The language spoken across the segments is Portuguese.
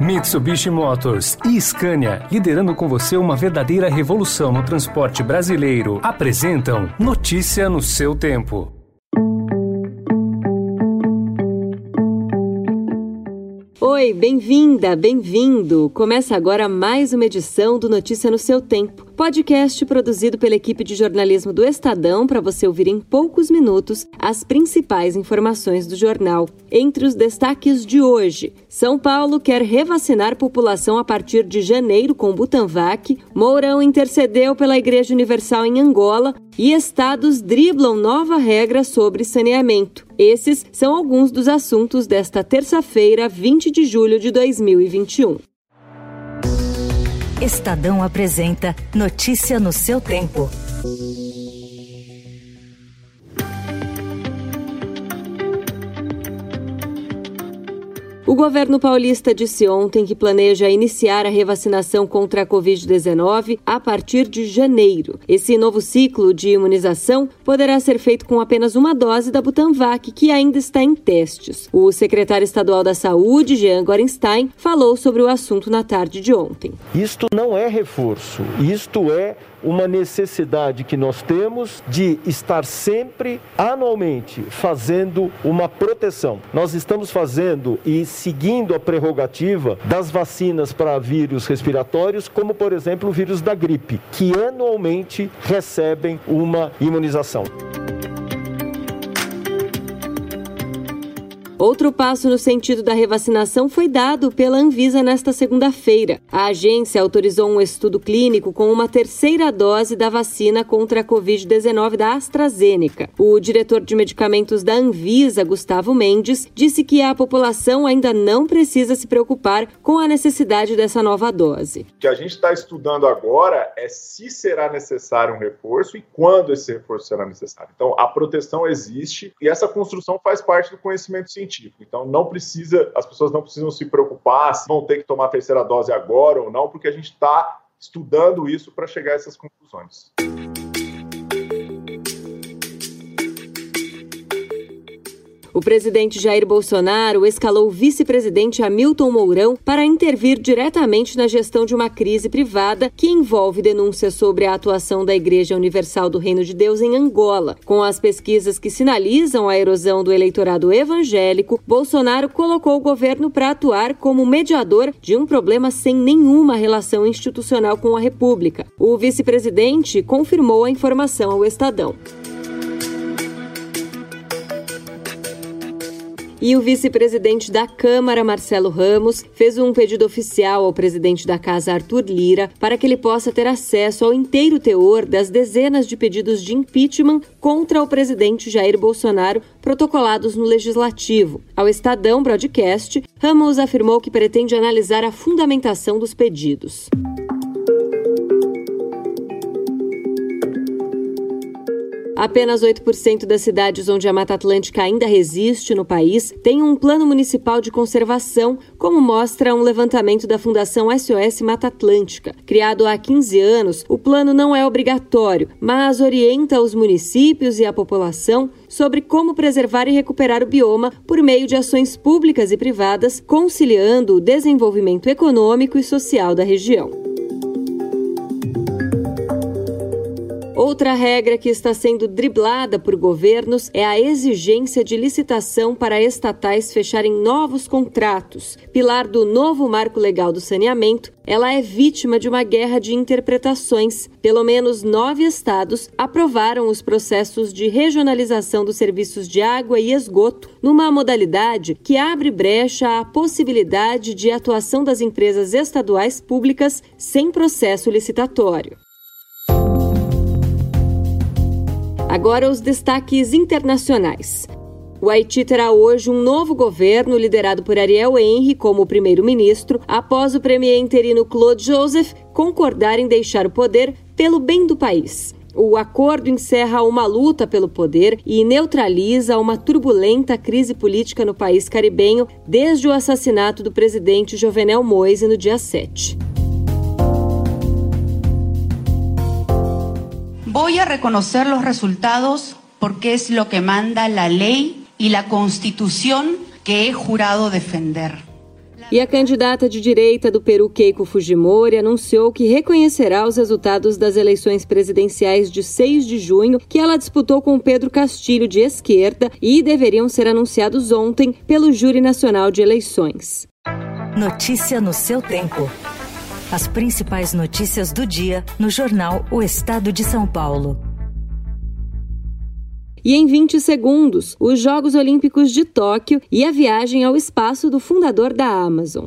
Mitsubishi Motors e Scania, liderando com você uma verdadeira revolução no transporte brasileiro, apresentam Notícia no seu tempo. Oi, bem-vinda, bem-vindo! Começa agora mais uma edição do Notícia no seu tempo Podcast produzido pela equipe de jornalismo do Estadão para você ouvir em poucos minutos as principais informações do jornal. Entre os destaques de hoje, São Paulo quer revacinar população a partir de janeiro com Butanvac, Mourão intercedeu pela Igreja Universal em Angola e estados driblam nova regra sobre saneamento. Esses são alguns dos assuntos desta terça-feira, 20 de julho de 2021. Estadão apresenta Notícia no seu tempo. O governo paulista disse ontem que planeja iniciar a revacinação contra a Covid-19 a partir de janeiro. Esse novo ciclo de imunização poderá ser feito com apenas uma dose da Butanvac, que ainda está em testes. O secretário estadual da Saúde, Jean Gorenstein, falou sobre o assunto na tarde de ontem. Isto não é reforço, isto é uma necessidade que nós temos de estar sempre anualmente fazendo uma proteção. Nós estamos fazendo e seguindo a prerrogativa das vacinas para vírus respiratórios, como por exemplo o vírus da gripe, que anualmente recebem uma imunização. Outro passo no sentido da revacinação foi dado pela Anvisa nesta segunda-feira. A agência autorizou um estudo clínico com uma terceira dose da vacina contra a Covid-19 da AstraZeneca. O diretor de medicamentos da Anvisa, Gustavo Mendes, disse que a população ainda não precisa se preocupar com a necessidade dessa nova dose. O que a gente está estudando agora é se será necessário um reforço e quando esse reforço será necessário. Então, a proteção existe e essa construção faz parte do conhecimento científico científico. Então não precisa, as pessoas não precisam se preocupar se vão ter que tomar a terceira dose agora ou não, porque a gente está estudando isso para chegar a essas conclusões. O presidente Jair Bolsonaro escalou o vice-presidente Hamilton Mourão para intervir diretamente na gestão de uma crise privada que envolve denúncias sobre a atuação da Igreja Universal do Reino de Deus em Angola. Com as pesquisas que sinalizam a erosão do eleitorado evangélico, Bolsonaro colocou o governo para atuar como mediador de um problema sem nenhuma relação institucional com a República. O vice-presidente confirmou a informação ao Estadão. E o vice-presidente da Câmara, Marcelo Ramos, fez um pedido oficial ao presidente da Casa, Arthur Lira, para que ele possa ter acesso ao inteiro teor das dezenas de pedidos de impeachment contra o presidente Jair Bolsonaro protocolados no Legislativo. Ao Estadão Broadcast, Ramos afirmou que pretende analisar a fundamentação dos pedidos. Apenas 8% das cidades onde a Mata Atlântica ainda resiste no país têm um plano municipal de conservação, como mostra um levantamento da Fundação SOS Mata Atlântica. Criado há 15 anos, o plano não é obrigatório, mas orienta os municípios e a população sobre como preservar e recuperar o bioma por meio de ações públicas e privadas, conciliando o desenvolvimento econômico e social da região. Outra regra que está sendo driblada por governos é a exigência de licitação para estatais fecharem novos contratos. Pilar do novo marco legal do saneamento, ela é vítima de uma guerra de interpretações. Pelo menos nove estados aprovaram os processos de regionalização dos serviços de água e esgoto, numa modalidade que abre brecha à possibilidade de atuação das empresas estaduais públicas sem processo licitatório. Agora os destaques internacionais. O Haiti terá hoje um novo governo liderado por Ariel Henry como primeiro-ministro, após o premier interino Claude Joseph concordar em deixar o poder pelo bem do país. O acordo encerra uma luta pelo poder e neutraliza uma turbulenta crise política no país caribenho desde o assassinato do presidente Jovenel Moise no dia 7. Voy a reconocer los resultados porque es lo que manda la ley y la constitución que he jurado defender. E a candidata de direita do Peru, Keiko Fujimori, anunciou que reconhecerá os resultados das eleições presidenciais de 6 de junho, que ela disputou com Pedro Castilho, de esquerda, e deveriam ser anunciados ontem pelo Júri Nacional de Eleições. Notícia no seu tempo. As principais notícias do dia no jornal O Estado de São Paulo. E em 20 segundos, os Jogos Olímpicos de Tóquio e a viagem ao espaço do fundador da Amazon.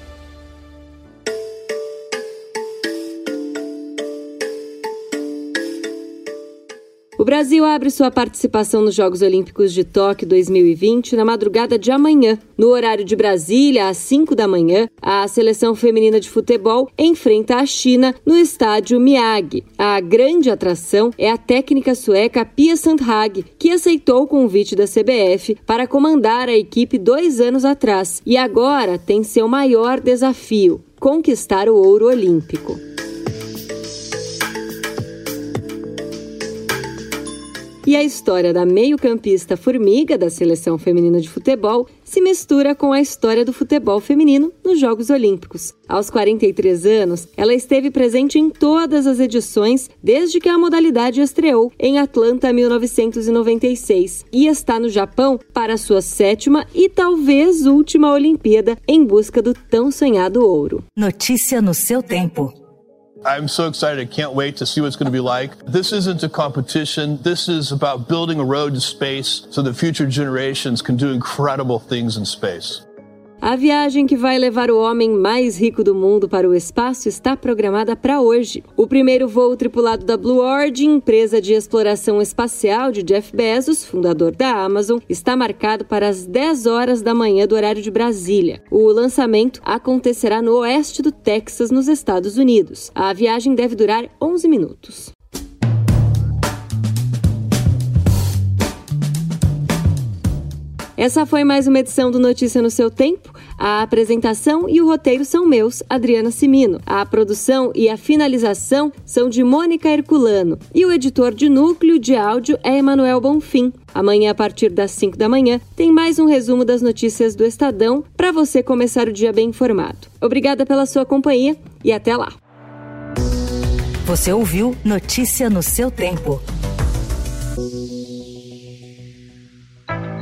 O Brasil abre sua participação nos Jogos Olímpicos de Tóquio 2020 na madrugada de amanhã. No horário de Brasília, às 5 da manhã, a seleção feminina de futebol enfrenta a China no estádio Miyagi. A grande atração é a técnica sueca Pia Sandhag, que aceitou o convite da CBF para comandar a equipe dois anos atrás e agora tem seu maior desafio: conquistar o ouro olímpico. E a história da meio-campista Formiga, da seleção feminina de futebol, se mistura com a história do futebol feminino nos Jogos Olímpicos. Aos 43 anos, ela esteve presente em todas as edições desde que a modalidade estreou em Atlanta 1996 e está no Japão para sua sétima e talvez última Olimpíada em busca do tão sonhado ouro. Notícia no seu tempo. I'm so excited. I can't wait to see what it's going to be like. This isn't a competition. This is about building a road to space so that future generations can do incredible things in space. A viagem que vai levar o homem mais rico do mundo para o espaço está programada para hoje. O primeiro voo tripulado da Blue Origin, empresa de exploração espacial de Jeff Bezos, fundador da Amazon, está marcado para as 10 horas da manhã do horário de Brasília. O lançamento acontecerá no oeste do Texas, nos Estados Unidos. A viagem deve durar 11 minutos. Essa foi mais uma edição do Notícia no seu tempo. A apresentação e o roteiro são meus, Adriana Simino. A produção e a finalização são de Mônica Herculano. E o editor de núcleo de áudio é Emanuel Bonfim. Amanhã, a partir das 5 da manhã, tem mais um resumo das notícias do Estadão para você começar o dia bem informado. Obrigada pela sua companhia e até lá. Você ouviu Notícia no seu tempo.